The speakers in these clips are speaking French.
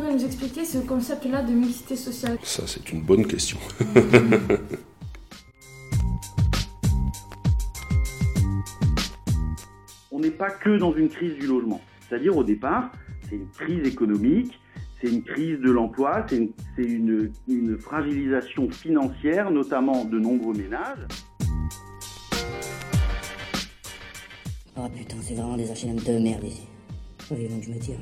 pourriez nous expliquer ce concept-là de mixité sociale Ça, c'est une bonne question. On n'est pas que dans une crise du logement. C'est-à-dire, au départ, c'est une crise économique, c'est une crise de l'emploi, c'est une, une, fragilisation financière, notamment de nombreux ménages. Oh putain, c'est vraiment des HLM de merde ici. Oui, donc je me tire.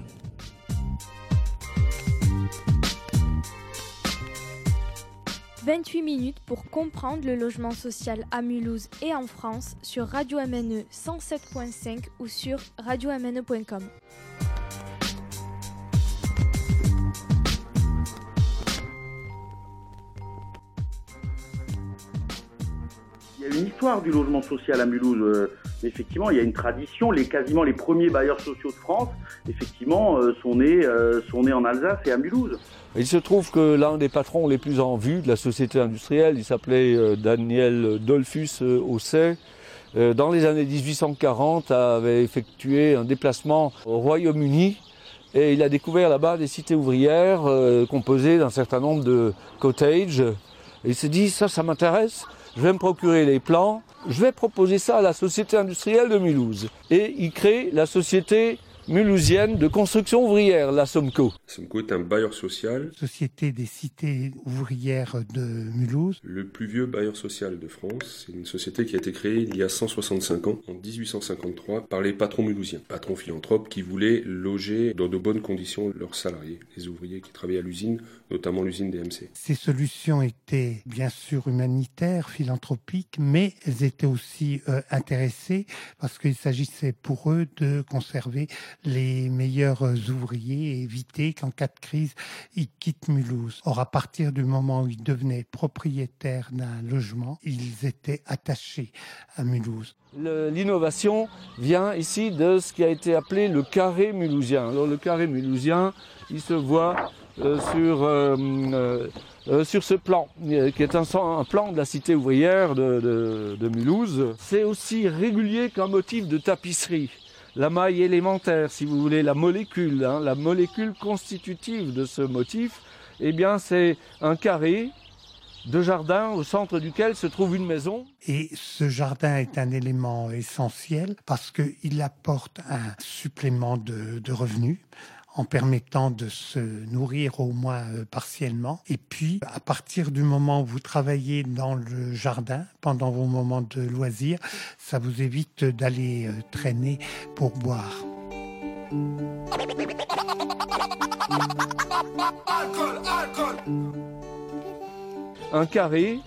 28 minutes pour comprendre le logement social à Mulhouse et en France sur Radio MNE 107.5 ou sur radiomne.com. Il y a une histoire du logement social à Mulhouse. Euh, effectivement, il y a une tradition. Les, quasiment les premiers bailleurs sociaux de France, effectivement, euh, sont, nés, euh, sont nés en Alsace et à Mulhouse. Il se trouve que l'un des patrons les plus en vue de la société industrielle, il s'appelait Daniel Dolphus Osset, dans les années 1840, avait effectué un déplacement au Royaume-Uni et il a découvert là-bas des cités ouvrières composées d'un certain nombre de cottages. Il s'est dit, ça, ça m'intéresse je vais me procurer les plans, je vais proposer ça à la société industrielle de Mulhouse. Et il crée la société mulhousienne de construction ouvrière, la SOMCO. SOMCO est un bailleur social. Société des cités ouvrières de Mulhouse. Le plus vieux bailleur social de France. C'est une société qui a été créée il y a 165 ans, en 1853, par les patrons mulhousiens. Patrons philanthropes qui voulaient loger dans de bonnes conditions leurs salariés, les ouvriers qui travaillaient à l'usine, notamment l'usine DMC. Ces solutions étaient bien sûr humanitaires, philanthropiques, mais elles étaient aussi euh, intéressées parce qu'il s'agissait pour eux de conserver les meilleurs ouvriers et éviter qu'en cas de crise, ils quittent Mulhouse. Or, à partir du moment où ils devenaient propriétaires d'un logement, ils étaient attachés à Mulhouse. L'innovation vient ici de ce qui a été appelé le carré mulhousien. Alors, le carré mulhousien, il se voit euh, sur, euh, euh, sur ce plan, qui est un, plan de la cité ouvrière de Mulhouse. C'est aussi régulier qu'un motif de tapisserie la maille élémentaire, si vous voulez, la molécule, hein, la molécule constitutive de ce motif, eh bien c'est un carré de jardin au centre duquel se trouve une maison. Et ce jardin est un élément essentiel parce qu'il apporte un supplément de, de revenus en permettant de se nourrir au moins euh, partiellement. Et puis, à partir du moment où vous travaillez dans le jardin, pendant vos moments de loisirs, ça vous évite d'aller euh, traîner pour boire. Un carré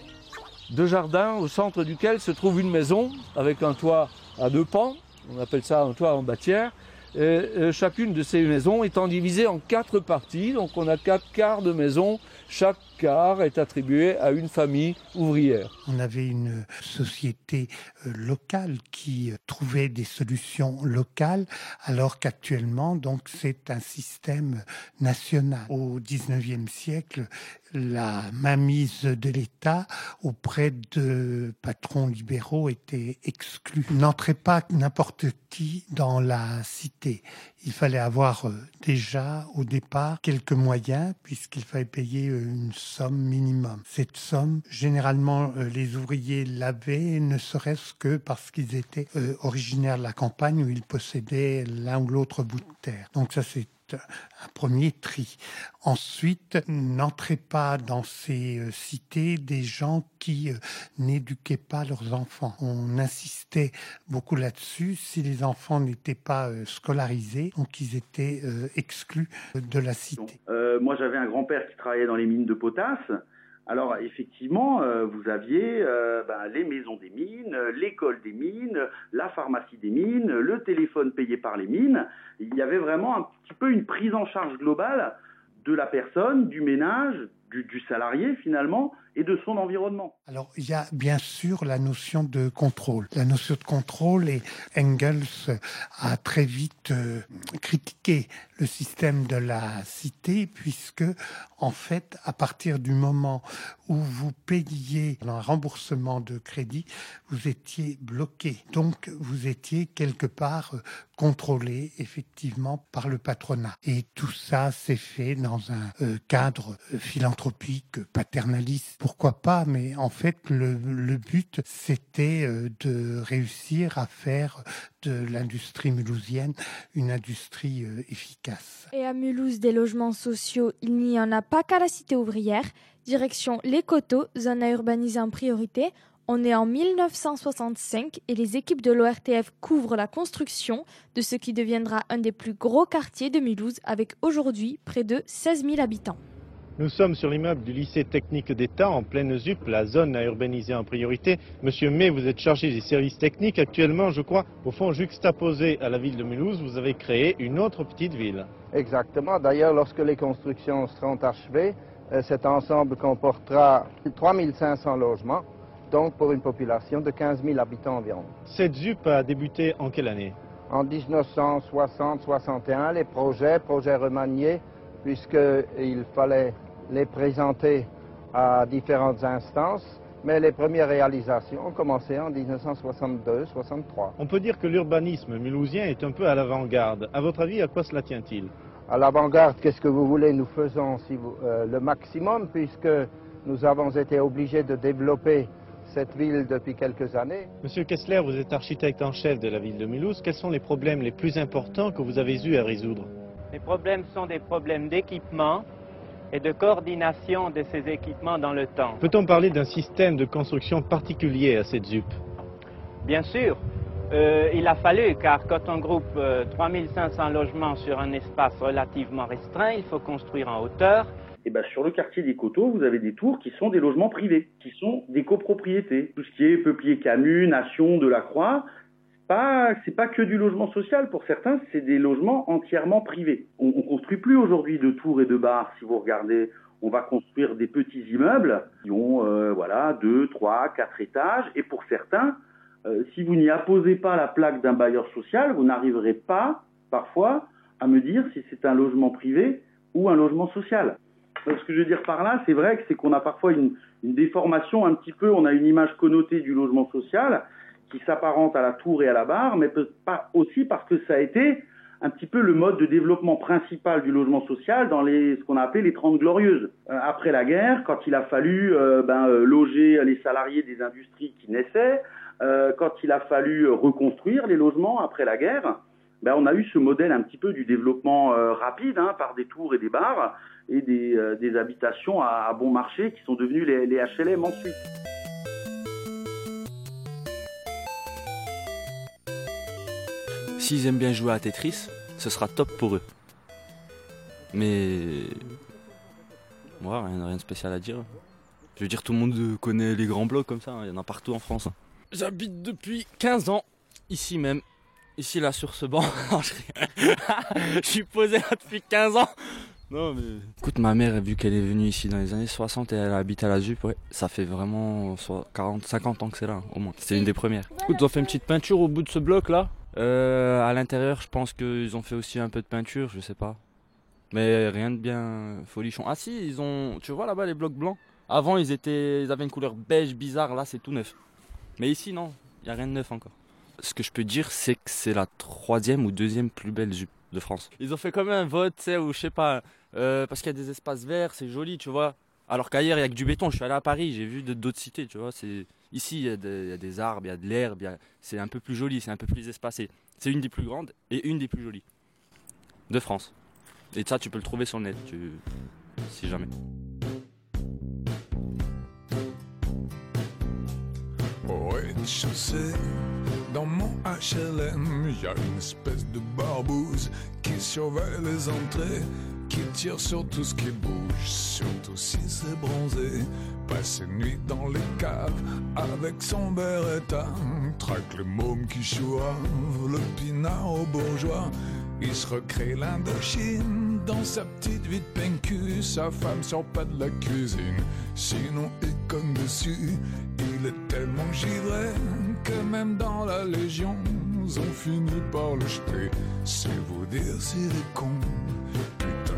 de jardin au centre duquel se trouve une maison avec un toit à deux pans, on appelle ça un toit en bâtière, euh, chacune de ces maisons étant divisée en quatre parties. Donc on a quatre quarts de maison. Chaque est attribué à une famille ouvrière. On avait une société euh, locale qui euh, trouvait des solutions locales, alors qu'actuellement, donc, c'est un système national. Au 19e siècle, la mainmise de l'État auprès de patrons libéraux était exclue. N'entrait pas n'importe qui dans la cité. Il fallait avoir euh, déjà au départ quelques moyens puisqu'il fallait payer euh, une somme minimum. Cette somme, généralement, euh, les ouvriers l'avaient, ne serait-ce que parce qu'ils étaient originaires de la campagne où ils possédaient l'un ou l'autre bout de terre. Donc ça, c'est un premier tri. Ensuite, n'entrez pas dans ces euh, cités des gens qui euh, n'éduquaient pas leurs enfants. On insistait beaucoup là-dessus. Si les enfants n'étaient pas euh, scolarisés, donc ils étaient exclus de la cité. moi, j'avais un grand-père qui travaillait dans les mines de potasse. Alors effectivement, euh, vous aviez euh, ben, les maisons des mines, l'école des mines, la pharmacie des mines, le téléphone payé par les mines. Il y avait vraiment un petit peu une prise en charge globale de la personne, du ménage, du, salarié finalement, et de son environnement. Alors, il y a bien sûr la notion de contrôle. La notion de contrôle, et Engels a très vite euh, critiqué le système de la cité, puisque, en fait, à partir du moment où vous payiez un remboursement de crédit, vous étiez bloqué. Donc, vous étiez quelque part euh, contrôlé, effectivement, par le patronat. Et tout ça s'est fait dans un euh, cadre philanthropique, paternaliste pourquoi pas, mais en fait, le, but, c'était euh, de réussir à faire de l'industrie mulhousienne une industrie euh, efficace. Et à Mulhouse, des logements sociaux, il n'y en a pas qu'à la cité ouvrière. Direction Les Coteaux, zone à urbaniser en priorité. On est en 1965 et les équipes de l'ORTF couvrent la construction de ce qui deviendra un des plus gros quartiers de Mulhouse avec aujourd'hui près de 16 000 habitants. Nous sommes sur l'immeuble du lycée technique d'État en pleine ZUP, la zone à urbaniser en priorité. Monsieur May, vous êtes chargé des services techniques. Actuellement, je crois, au fond, juxtaposé à la ville de Mulhouse, vous avez créé une autre petite ville. Exactement. D'ailleurs, lorsque les constructions seront achevées, euh, cet ensemble comportera 3500 logements, donc pour une population de 15 000 habitants environ. Cette ZUP a débuté en quelle année? En 1960-61, les projets, projets remaniés, puisqu'il fallait les présenter à différentes instances, mais les premières réalisations ont commencé en 1962-63. On peut dire que l'urbanisme mulhousien est un peu à l'avant-garde. À votre avis, à quoi cela tient-il? À l'avant-garde, qu'est-ce que vous voulez Nous faisons euh, le maximum puisque nous avons été obligés de développer cette ville depuis quelques années. Monsieur Kessler, vous êtes architecte en chef de la ville de Mulhouse. Quels sont les problèmes les plus importants que vous avez eu à résoudre? Les problèmes sont des problèmes d'équipement, et de coordination de ces équipements dans le temps. Peut-on parler d'un système de construction particulier à cette ZUP Bien sûr. Euh, il a fallu, car quand on groupe 3500 euh, logements sur un espace relativement restreint, il faut construire en hauteur. Et ben, sur le quartier des Coteaux, vous avez des tours qui sont des logements privés, qui sont des copropriétés. Tout ce qui est Peuplier Camus, Nation, Delacroix, pas, c'est pas que du logement social. Pour certains, c'est des logements entièrement privés. On, on construit plus aujourd'hui de tours et de bars. Si vous regardez, on va construire des petits immeubles qui ont, euh, voilà, deux, trois, quatre étages. Et pour certains, euh, si vous n'y apposez pas la plaque d'un bailleur social, vous n'arriverez pas, parfois, à me dire si c'est un logement privé ou un logement social. ce que je veux dire par là, c'est vrai que c'est qu'on a parfois une déformation un petit peu, on a une image connotée du logement social, qui s'apparente à la tour et à la barre, mais aussi parce que ça a été un petit peu le mode de développement principal du logement social dans ce qu'on a appelé les Trente Glorieuses. Euh, après la guerre, quand il a fallu euh, ben, euh, loger les salariés des industries qui naissaient, quand il a fallu reconstruire les logements après la guerre, ben, on a eu ce modèle un petit peu du développement rapide hein, par des tours et des bars et des, habitations à, bon marché qui sont devenues les HLM ensuite. S'ils aiment bien jouer à Tetris, ce sera top pour eux. Mais. Moi, rien, de spécial à dire. Je veux dire, tout le monde connaît les grands blocs comme ça, hein. il y en a partout en France. Hein. J'habite depuis 15 ans, ici même. Ici, là, sur ce banc. je suis posé là depuis 15 ans. Non, mais. Écoute, ma mère, vu qu'elle est venue ici dans les années 60 et elle habite à la ZUP, ça fait vraiment 40, 50 ans que c'est là, au moins. C'est une des premières. Écoute, ils ont fait une petite peinture au bout de ce bloc là. Euh, à l'intérieur, je pense qu'ils ont fait aussi un peu de peinture, je sais pas. Mais rien de bien folichon. Ah si, ils ont. Tu vois là-bas les blocs blancs? Avant, ils étaient, ils avaient une couleur beige bizarre. Là, c'est tout neuf. Mais ici, non, il y a rien de neuf encore. Ce que je peux dire, c'est que c'est la troisième ou deuxième plus belle jupe de France. Ils ont fait comme un vote, tu sais, ou je sais pas, euh, parce qu'il y a des espaces verts, c'est joli, tu vois. Alors qu'ailleurs, il y a que du béton. Je suis allé à Paris, j'ai vu d'autres cités, tu vois. C'est Ici, il y, a des arbres, il y a de l'herbe, c'est un peu plus joli, c'est un peu plus espacé. C'est une des plus grandes et une des plus jolies de France. Et ça, tu peux le trouver sur le net, si jamais. Au rez-de-chaussée, dans mon HLM, il y a une espèce de barbouze qui surveille les entrées qui tire sur tout ce qui bouge, surtout si c'est bronzé. Passe une nuit dans les caves avec son beretta, traque le môme qui choisit le pinard au bourgeois. Il se recrée l'Indochine dans sa petite vie de PNQ, sa femme sort pas de la cuisine. Sinon, il comme dessus, il est tellement givré que même dans la Légion, ils ont fini par le jeter. C'est vous dire s'il est con,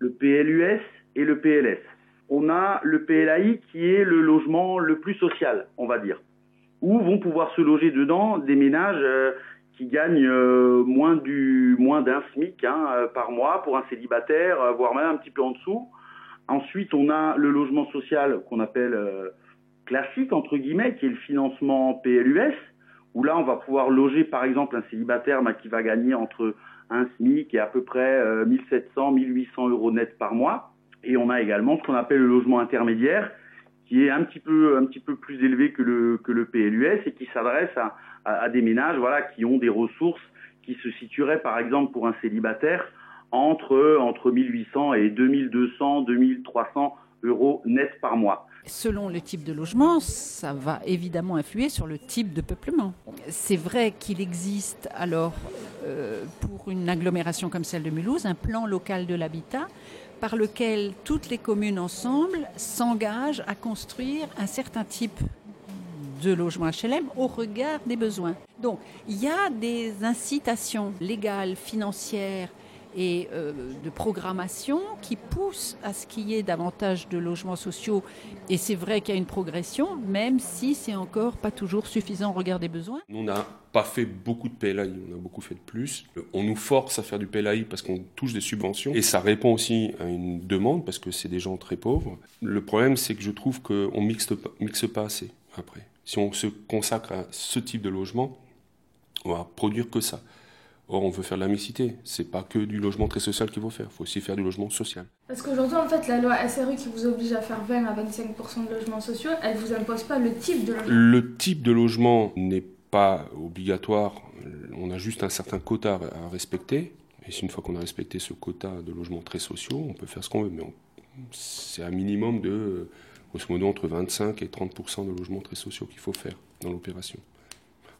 le PLUS et le PLS. On a le PLAI qui est le logement le plus social, on va dire, où vont pouvoir se loger dedans des ménages euh, qui gagnent euh, moins du moins d'un SMIC hein, euh, par mois pour un célibataire, voire même un petit peu en dessous. Ensuite, on a le logement social qu'on appelle classique entre guillemets, qui est le financement PLUS, où là on va pouvoir loger par exemple un célibataire qui va gagner entre un SMIC et à peu près euh, 1700, 1800 euros net par mois. Et on a également ce qu'on appelle le logement intermédiaire, qui est un petit peu un petit peu plus élevé que le que le PLUS et qui s'adresse à, à, à des ménages voilà qui ont des ressources qui se situeraient par exemple pour un célibataire entre entre 1800 et 2200 2300 euros net par mois. Selon le type de logement, ça va évidemment influer sur le type de peuplement. C'est vrai qu'il existe alors euh, pour une agglomération comme celle de Mulhouse un plan local de l'habitat par lequel toutes les communes ensemble s'engagent à construire un certain type de logement HLM au regard des besoins. Donc il y a des incitations légales, financières et euh, de programmation qui poussent à ce qu'il y ait davantage de logements sociaux. Et c'est vrai qu'il y a une progression, même si c'est encore pas toujours suffisant au regard des besoins. On n'a pas fait beaucoup de PLAI, on a beaucoup fait de plus. On nous force à faire du PLAI parce qu'on touche des subventions et ça répond aussi à une demande parce que c'est des gens très pauvres. Le problème, c'est que je trouve qu'on mixe mixe pas assez après. Si on se consacre à ce type de logement, on va produire que ça. Or, on veut faire de la mixité. C'est pas que du logement très social qu'il faut faire. Il faut aussi faire du logement social. Parce qu'aujourd'hui, en fait, la loi SRU qui vous oblige à faire 20 à 25% de logements sociaux, elle vous impose pas le type de logement. Le type de logement n'est pas obligatoire. On a juste un certain quota à respecter. Et une fois qu'on a respecté ce quota de logements très sociaux, on peut faire ce qu'on veut. Mais c'est un minimum de, grosso modo, entre 25 et 30% de logements très sociaux qu'il faut faire dans l'opération.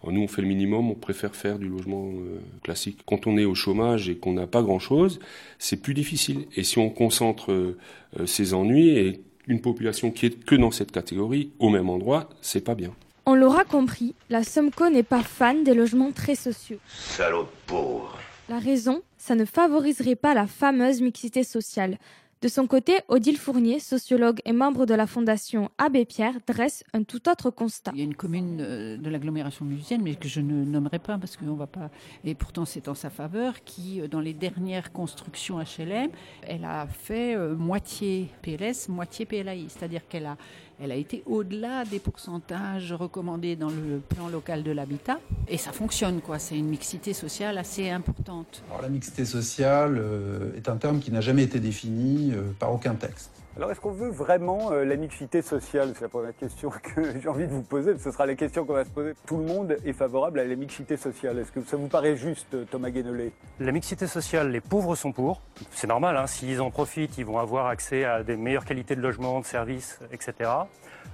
Alors nous, on fait le minimum, on préfère faire du logement euh, classique. Quand on est au chômage et qu'on n'a pas grand-chose, c'est plus difficile. Et si on concentre euh, ses ennuis et une population qui est que dans cette catégorie, au même endroit, c'est pas bien. On l'aura compris, la Somco n'est pas fan des logements très sociaux. Salaud pauvre. La raison, ça ne favoriserait pas la fameuse mixité sociale. De son côté, Odile Fournier, sociologue et membre de la fondation Abbé Pierre, dresse un tout autre constat. Il y a une commune euh, de l'agglomération mulhousienne, mais que je ne nommerai pas parce qu'on va pas. Et pourtant, c'est en sa faveur qui, euh, dans les dernières constructions HLM, elle a fait euh, moitié PLS, moitié PLAI, c'est-à-dire qu'elle a elle a été au-delà des pourcentages recommandés dans le plan local de l'habitat. Et ça fonctionne, quoi. C'est une mixité sociale assez importante. Alors, la mixité sociale euh, est un terme qui n'a jamais été défini euh, par aucun texte. Alors, est-ce qu'on veut vraiment euh, la mixité sociale? C'est la première question que j'ai envie de vous poser. Ce sera la question qu'on va se poser. Tout le monde est favorable à la mixité sociale. Est-ce que ça vous paraît juste, Thomas Guénolé? La mixité sociale, les pauvres sont pour. C'est normal, hein, s'ils en profitent, ils vont avoir accès à des meilleures qualités de logement, de services, etc.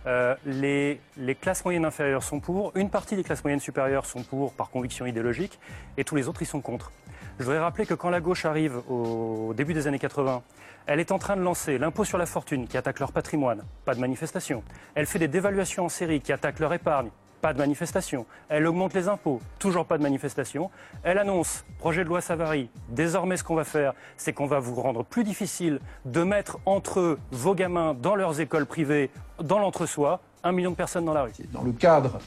Euh, les, les, classes moyennes inférieures sont pour, une partie des classes moyennes supérieures sont pour par conviction idéologique, et tous les autres ils sont contre. Je voudrais rappeler que quand la gauche arrive au début des années 80, elle est en train de lancer l'impôt sur la fortune qui attaque leur patrimoine, pas de manifestation. Elle fait des dévaluations en série qui attaquent leur épargne, pas de manifestation. Elle augmente les impôts, toujours pas de manifestation. Elle annonce, projet de loi Savary, désormais ce qu'on va faire, c'est qu'on va vous rendre plus difficile de mettre entre vos gamins, dans leurs écoles privées, dans l'entre-soi, un million de personnes dans la rue. Dans le cadre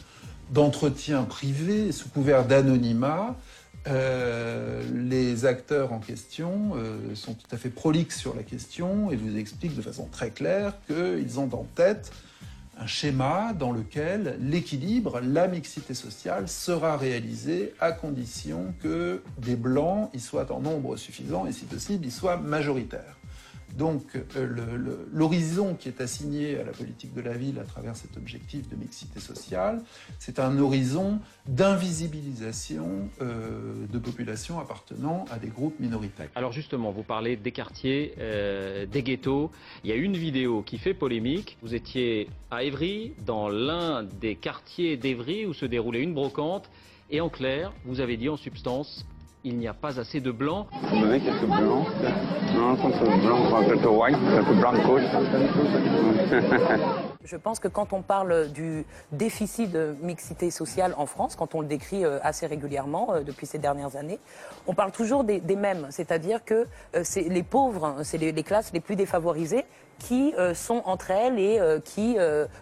d'entretien privé, sous couvert d'anonymat, euh, les acteurs en question euh, sont tout à fait prolixes sur la question et vous expliquent de façon très claire qu'ils ont en tête un schéma dans lequel l'équilibre, la mixité sociale sera réalisé à condition que des blancs y soient en nombre suffisant et si possible y soient majoritaires. Donc l'horizon qui est assigné à la politique de la ville à travers cet objectif de mixité sociale, c'est un horizon d'invisibilisation de populations appartenant à des groupes minoritaires. Alors justement, vous parlez des quartiers, des ghettos. Il y a une vidéo qui fait polémique. Vous étiez à Évry, dans l'un des quartiers d'Évry où se déroulait une brocante. Et en clair, vous avez dit en substance, il n'y a pas assez de blancs. Vous avez quelques blancs Non, quelques blancs, quelques white, quelques blancos. Je pense que quand on parle du déficit de mixité sociale en France, quand on le décrit assez régulièrement depuis ces dernières années, on parle toujours des, des mêmes, c'est-à-dire que c'est les pauvres, c'est les, les, classes les plus défavorisées qui sont entre elles et qui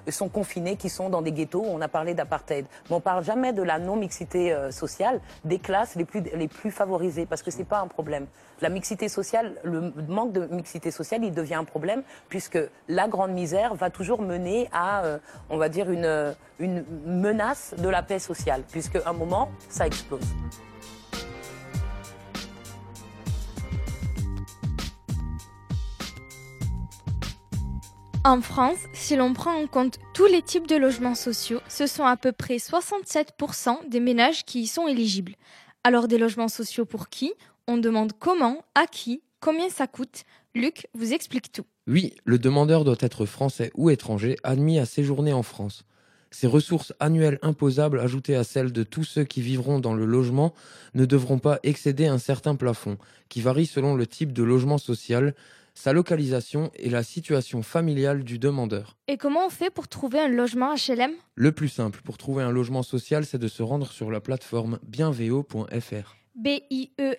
sont confinées, qui sont dans des ghettos. On a parlé d'apartheid, mais on parle jamais de la non-mixité sociale des classes les plus les plus favorisées, parce que c'est pas un problème. La mixité sociale, le manque de mixité sociale, il devient un problème puisque la grande misère va toujours mener à, on va dire, une, une menace de la paix sociale, puisque un moment, ça explose. En France, si l'on prend en compte tous les types de logements sociaux, ce sont à peu près 67% des ménages qui y sont éligibles. Alors des logements sociaux pour qui? On demande comment, à qui, combien ça coûte? Luc vous explique tout. Oui, le demandeur doit être français ou étranger admis à séjourner en France. Ces ressources annuelles imposables ajoutées à celles de tous ceux qui vivront dans le logement ne devront pas excéder un certain plafond, qui varie selon le type de logement social, sa localisation et la situation familiale du demandeur. Et comment on fait pour trouver un logement HLM Le plus simple pour trouver un logement social, c'est de se rendre sur la plateforme bienvo.fr. B-I-E-N-V-E-O.fr.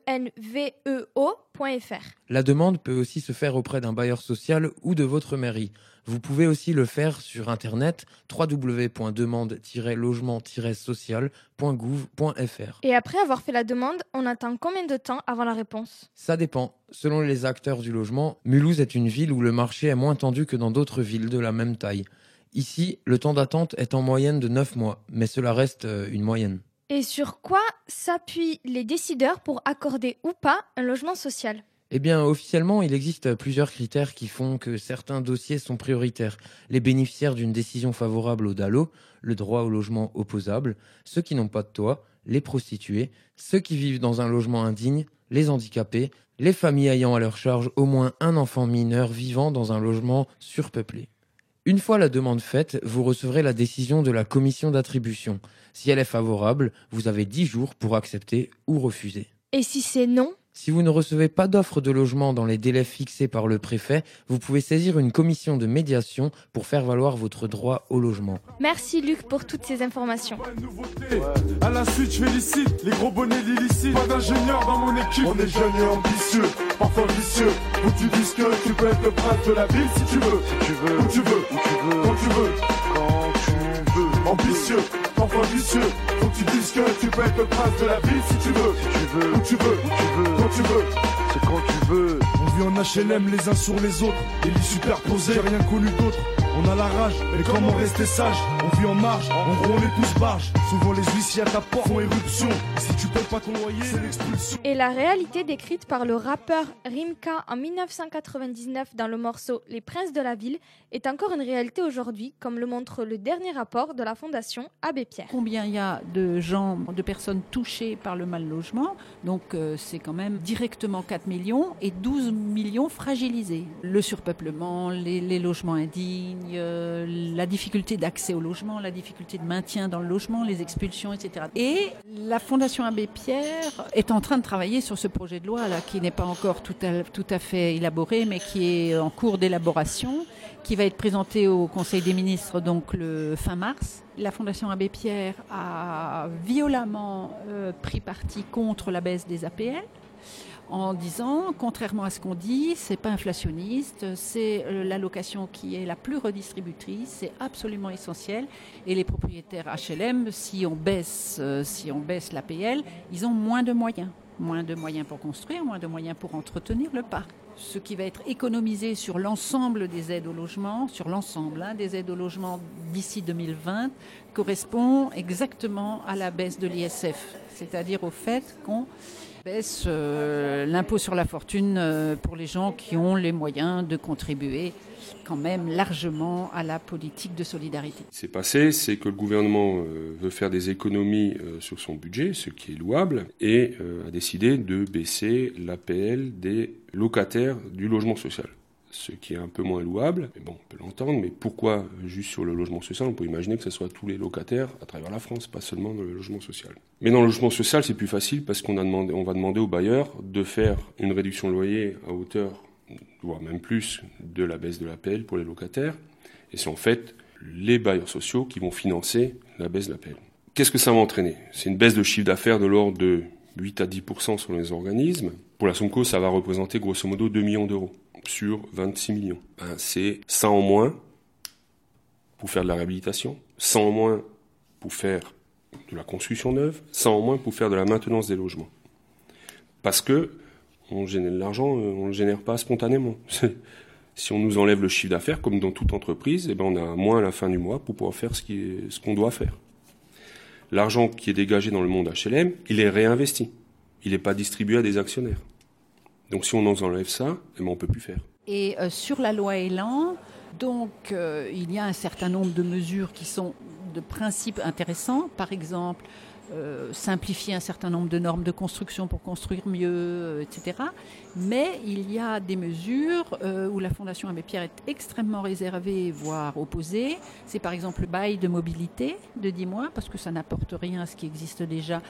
La demande peut aussi se faire auprès d'un bailleur social ou de votre mairie. Vous pouvez aussi le faire sur internet www.demande-logement-social.gouv.fr. Et après avoir fait la demande, on attend combien de temps avant la réponse? Ça dépend. Selon les acteurs du logement, Mulhouse est une ville où le marché est moins tendu que dans d'autres villes de la même taille. Ici, le temps d'attente est en moyenne de 9 mois, mais cela reste une moyenne. Et sur quoi s'appuient les décideurs pour accorder ou pas un logement social? Eh bien, officiellement, il existe plusieurs critères qui font que certains dossiers sont prioritaires. Les bénéficiaires d'une décision favorable au DALO, le droit au logement opposable, ceux qui n'ont pas de toit, les prostituées, ceux qui vivent dans un logement indigne, les handicapés, les familles ayant à leur charge au moins un enfant mineur vivant dans un logement surpeuplé. Une fois la demande faite, vous recevrez la décision de la commission d'attribution. Si elle est favorable, vous avez 10 jours pour accepter ou refuser. Et si c'est non? Si vous ne recevez pas d'offre de logement dans les délais fixés par le préfet, vous pouvez saisir une commission de médiation pour faire valoir votre droit au logement. Merci Luc pour toutes ces informations. À la suite, je félicite les gros bonnets l'illicite. Pas d'ingénieur dans mon équipe. On est jeunes et ambitieux, parfois vicieux. Où tu dis que tu peux être le prince de la ville si tu veux. Si tu veux. Où tu veux. Où tu veux. Quand tu veux. Quand tu veux. Ambitieux, parfois vicieux. Faut que tu dises que tu peux être le prince de la ville si tu veux. Si tu veux. Où tu veux. Où tu veux. Quand tu veux. C'est quand tu veux. On vit en HLM les uns sur les autres. Des lits superposés, rien connu d'autre. On a la rage, mais comment rester sage? On vit en marge, en gros on est tous barges. Souvent les huissiers à ta porte font éruption. Si tu payes pas ton loyer, c'est l'expulsion. Et la réalité décrite par le rappeur Rimka en 1999 dans le morceau Les Princes de la Ville est encore une réalité aujourd'hui, comme le montre le dernier rapport de la Fondation Abbé Pierre. Combien il y a de gens, de personnes touchées par le mal logement? Donc euh, c'est quand même directement 4 millions et 12 millions fragilisés. Le surpeuplement, les, les logements indignes, euh, la difficulté d'accès au logement, la difficulté de maintien dans le logement, les expulsions, etc. Et la Fondation Abbé Pierre est en train de travailler sur ce projet de loi là, qui n'est pas encore tout à, tout à fait élaboré, mais qui est en cours d'élaboration, qui va être présenté au Conseil des ministres donc le fin mars. La Fondation Abbé Pierre a violemment euh, pris parti contre la baisse des APL en disant, contrairement à ce qu'on dit, c'est pas inflationniste, c'est l'allocation qui est la plus redistributrice, c'est absolument essentiel. Et les propriétaires HLM, si on baisse, si on baisse l'APL, ils ont moins de moyens, moins de moyens pour construire, moins de moyens pour entretenir le parc. Ce qui va être économisé sur l'ensemble des aides au logement, sur l'ensemble hein, des aides au logement d'ici 2020, correspond exactement à la baisse de l'ISF. c'est-à-dire au fait qu'on baisse euh, l'impôt sur la fortune euh, pour les gens qui ont les moyens de contribuer quand même largement à la politique de solidarité. Ce qui s'est passé, c'est que le gouvernement euh, veut faire des économies sur son budget, ce qui est louable, et a décidé de baisser l'APL des locataires du logement social ce qui est un peu moins louable, mais bon, on peut l'entendre, mais pourquoi juste sur le logement social On peut imaginer que ce soit tous les locataires à travers la France, pas seulement dans le logement social. Mais dans le logement social, c'est plus facile parce qu'on on va demander aux bailleurs de faire une réduction de loyer à hauteur, voire même plus, de la baisse de l'APL pour les locataires. Et c'est en fait les bailleurs sociaux qui vont financer la baisse de l'APL. Qu'est-ce que ça va entraîner? C'est une baisse de chiffre d'affaires de l'ordre de 8 à 10% sur les organismes. Pour la Somco, ça va représenter grosso modo 2 millions d'euros sur 26 millions. Ben, c'est 100 en moins pour faire de la réhabilitation, 100 en moins pour faire de la construction neuve, 100 en moins pour faire de la maintenance des logements. Parce que on génère l'argent, euh, on ne le génère pas spontanément. si on nous enlève le chiffre d'affaires, comme dans toute entreprise, eh ben on a moins à la fin du mois pour pouvoir faire ce qu'on doit faire. L'argent qui est dégagé dans le monde HLM, il est réinvesti. Il n'est pas distribué à des actionnaires. Donc si on nous enlève ça, eh ben, on ne peut plus faire. Et euh, sur la loi Elan, donc euh, il y a un certain nombre de mesures qui sont de principes intéressants. Par exemple, euh, simplifier un certain nombre de normes de construction pour construire mieux, etc. Mais il y a des mesures où la Fondation Abbé Pierre est extrêmement réservée, voire opposée. C'est par exemple le bail de mobilité de 10 mois, parce que ça n'apporte rien à ce qui existe déjà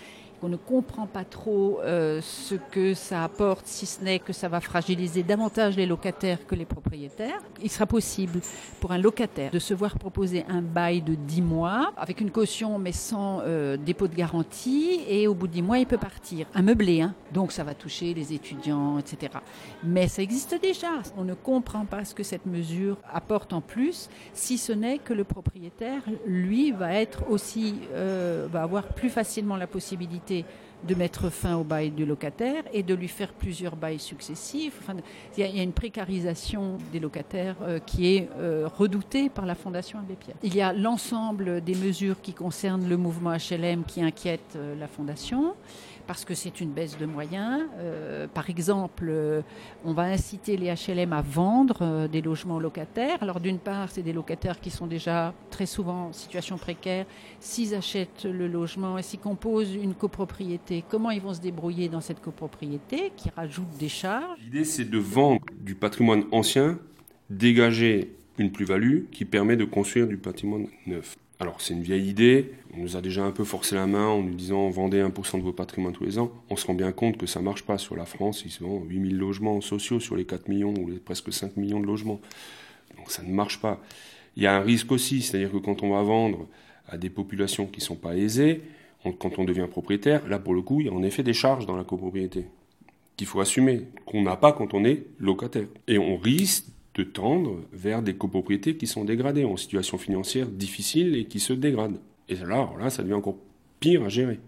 qu'on ne comprend pas trop euh, ce que ça apporte, si ce n'est que ça va fragiliser davantage les locataires que les propriétaires. Il sera possible pour un locataire de se voir proposer un bail de 10 mois avec une caution mais sans euh, dépôt de garantie et au bout de 10 mois il peut partir. Un meublé, hein. donc ça va toucher les étudiants, etc. Mais ça existe déjà. On ne comprend pas ce que cette mesure apporte en plus, si ce n'est que le propriétaire, lui, va être aussi, euh, va avoir plus facilement la possibilité de mettre fin au bail du locataire et de lui faire plusieurs bails successifs. il, y a, une précarisation des locataires euh, qui est euh, redoutée par la Fondation Abbé Pierre. Il y a l'ensemble des mesures qui concernent le mouvement HLM qui inquiètent euh, la Fondation parce que c'est une baisse de moyens. Euh, par exemple, euh, on va inciter les HLM à vendre euh, des logements locataires. Alors d'une part, c'est des locataires qui sont déjà très souvent en situation précaire. S'ils achètent le logement et s'ils composent une copropriété, comment ils vont se débrouiller dans cette copropriété qui rajoute des charges? L'idée, c'est de vendre du patrimoine ancien, dégager une plus-value qui permet de construire du patrimoine neuf. Alors c'est une vieille idée, on nous a déjà un peu forcé la main en nous disant vendez 1% de vos patrimoines tous les ans. On se rend bien compte que ça marche pas sur la France, ils sont 8000 logements sociaux sur les 4 millions ou les presque 5 millions de logements. Donc ça ne marche pas. Il y a un risque aussi, c'est-à-dire que quand on va vendre à des populations qui ne sont pas aisées, quand on devient propriétaire, là pour le coup, il y a en effet des charges dans la copropriété qu'il faut assumer, qu'on n'a pas quand on est locataire. Et on risque de tendre vers des copropriétés qui sont dégradées, en situation financière difficile et qui se dégradent. Et là, là ça devient encore pire à gérer,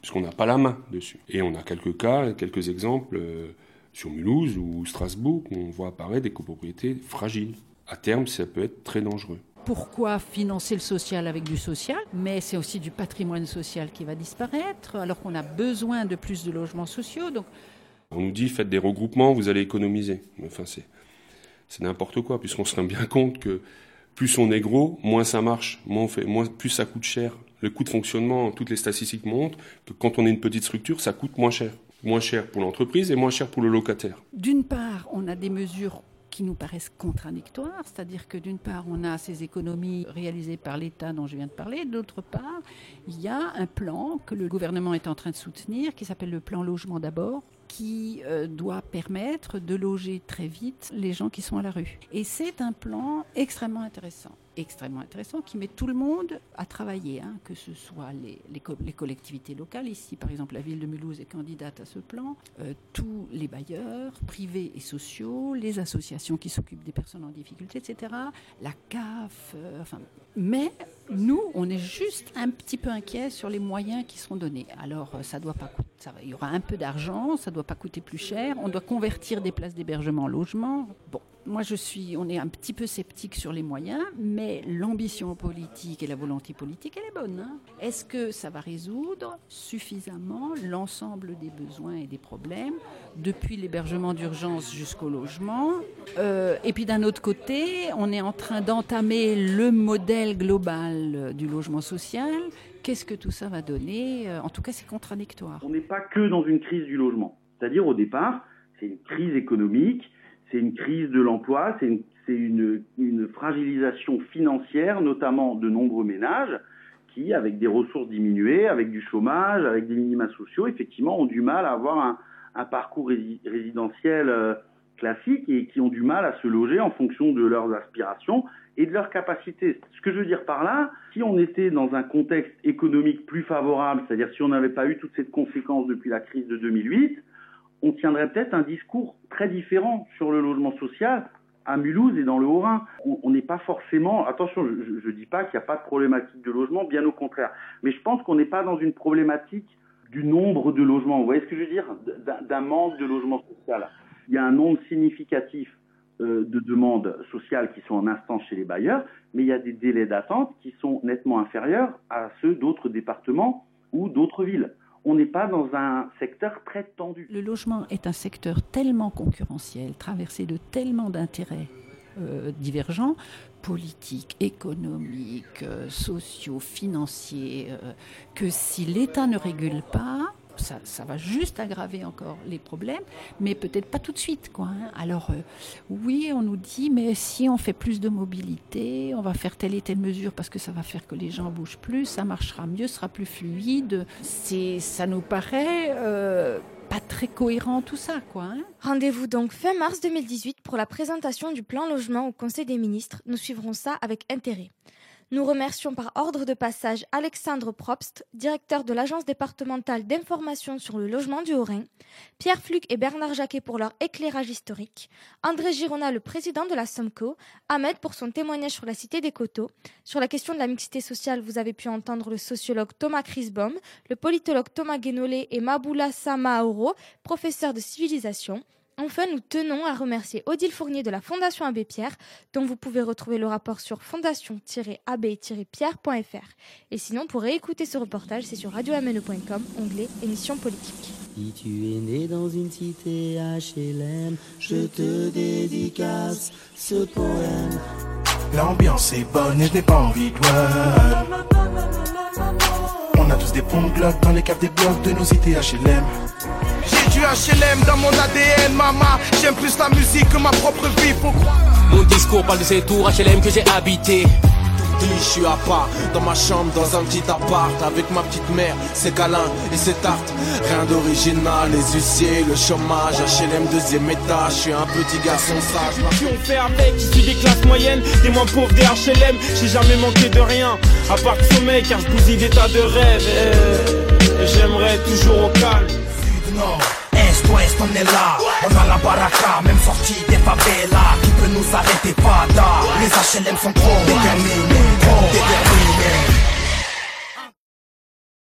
puisqu'on n'a pas la main dessus. Et on a quelques cas, quelques exemples euh, sur Mulhouse ou Strasbourg où on voit apparaître des copropriétés fragiles. À terme, ça peut être très dangereux. Pourquoi financer le social avec du social? Mais c'est aussi du patrimoine social qui va disparaître, alors qu'on a besoin de plus de logements sociaux. Donc on nous dit faites des regroupements, vous allez économiser. Enfin, c'est c'est n'importe quoi, puisqu'on se rend bien compte que plus on est gros, moins ça marche, moins, fait, moins plus ça coûte cher. Le coût de fonctionnement, toutes les statistiques montrent que quand on est une petite structure, ça coûte moins cher. Moins cher pour l'entreprise et moins cher pour le locataire. D'une part, on a des mesures qui nous paraissent contradictoires, c'est-à-dire que d'une part, on a ces économies réalisées par l'État dont je viens de parler, d'autre part, il y a un plan que le gouvernement est en train de soutenir, qui s'appelle le plan logement d'abord, qui euh, doit permettre de loger très vite les gens qui sont à la rue. Et c'est un plan extrêmement intéressant extrêmement intéressant qui met tout le monde à travailler, hein, que ce soit les, les, collectivités locales. Ici, par exemple, la ville de Mulhouse est candidate à ce plan. Euh, tous les bailleurs, privés et sociaux, les associations qui s'occupent des personnes en difficulté, etc. La CAF, euh, enfin. Mais nous, on est juste un petit peu inquiets sur les moyens qui seront donnés. Alors, ça doit pas coûter il y aura un peu d'argent, ça ne doit pas coûter plus cher. On doit convertir des places d'hébergement en logement. Bon, moi je suis, on est un petit peu sceptique sur les moyens, mais l'ambition politique et la volonté politique, elle est bonne. Hein. Est-ce que ça va résoudre suffisamment l'ensemble des besoins et des problèmes, depuis l'hébergement d'urgence jusqu'au logement? Euh, Et puis d'un autre côté, on est en train d'entamer le modèle global du logement social. Qu'est-ce que tout ça va donner? En tout cas, c'est contradictoire. On n'est pas que dans une crise du logement. C'est-à-dire, au départ, c'est une crise économique c'est une crise de l'emploi, c'est une, fragilisation financière, notamment de nombreux ménages qui, avec des ressources diminuées, avec du chômage, avec des minima sociaux, effectivement, ont du mal à avoir un, parcours résidentiel euh, classique et qui ont du mal à se loger en fonction de leurs aspirations et de leurs capacités. Ce que je veux dire par là, si on était dans un contexte économique plus favorable, c'est-à-dire si on n'avait pas eu toutes ces conséquences depuis la crise de 2008, on tiendrait peut-être un discours très différent sur le logement social à Mulhouse et dans le Haut-Rhin. On n'est pas forcément, attention, je ne dis pas qu'il n'y a pas de problématique de logement, bien au contraire, mais je pense qu'on n'est pas dans une problématique du nombre de logements. Vous voyez ce que je veux dire? D'un manque de logement social. Il y a un nombre significatif euh, de demandes sociales qui sont en instance chez les bailleurs, mais il y a des délais d'attente qui sont nettement inférieurs à ceux d'autres départements ou d'autres villes on n'est pas dans un secteur très tendu. Le logement est un secteur tellement concurrentiel, traversé de tellement d'intérêts euh, divergents, politiques, économiques, euh, sociaux, financiers, euh, que si l'État ne régule pas, ça, va juste aggraver encore les problèmes, mais peut-être pas tout de suite. Quoi, hein. Alors, euh, oui, on nous dit, mais si on fait plus de mobilité, on va faire telle et telle mesure parce que ça va faire que les gens bougent plus, ça marchera mieux, sera plus fluide. C'est, ça nous paraît euh, pas très cohérent tout ça, quoi. Hein. Rendez-vous donc fin mars 2018 pour la présentation du plan logement au Conseil des ministres. Nous suivrons ça avec intérêt. Nous remercions par ordre de passage Alexandre Probst, directeur de l'Agence départementale d'information sur le logement du Haut-Rhin, Pierre Fluc et Bernard Jacquet pour leur éclairage historique, André Girona, le président de la SOMCO, Ahmed pour son témoignage sur la cité des coteaux. Sur la question de la mixité sociale, vous avez pu entendre le sociologue Thomas Crisbaum, le politologue Thomas Guénolé et Maboula Samaoro, professeur de civilisation. Enfin, nous tenons à remercier Odile Fournier de la Fondation Abbé Pierre, dont vous pouvez retrouver le rapport sur fondation-abbé-pierre.fr. Et sinon, pour réécouter ce reportage, c'est sur radiomne.com, onglet émission politique. Si tu es né dans une cité HLM, je te dédicace ce poème. L'ambiance est bonne et je n'ai pas envie de voir. On a tous des ponts de dans les caves des blocs de nos cités HLM. HLM dans mon ADN, maman. J'aime plus la musique que ma propre vie, faut croire. Mon discours parle de ces tours HLM que j'ai habité. Je suis à part Dans ma chambre, dans un petit appart Avec ma petite mère, ses câlins et ses tartes Rien d'original, les huissiers, le chômage HLM deuxième étage, je suis un petit garçon sage. Si on fait avec, issu des classes moyennes Des moins pauvres des HLM, j'ai jamais manqué de rien. À part de sommeil, car je bousille des tas de rêves Et, j'aimerais toujours au calme ouest, on est là. On a la baraka, même sortie des favelas. Qui peut nous arrêter, pas Les HLM sont trop. Déterminés Trop. Déterminés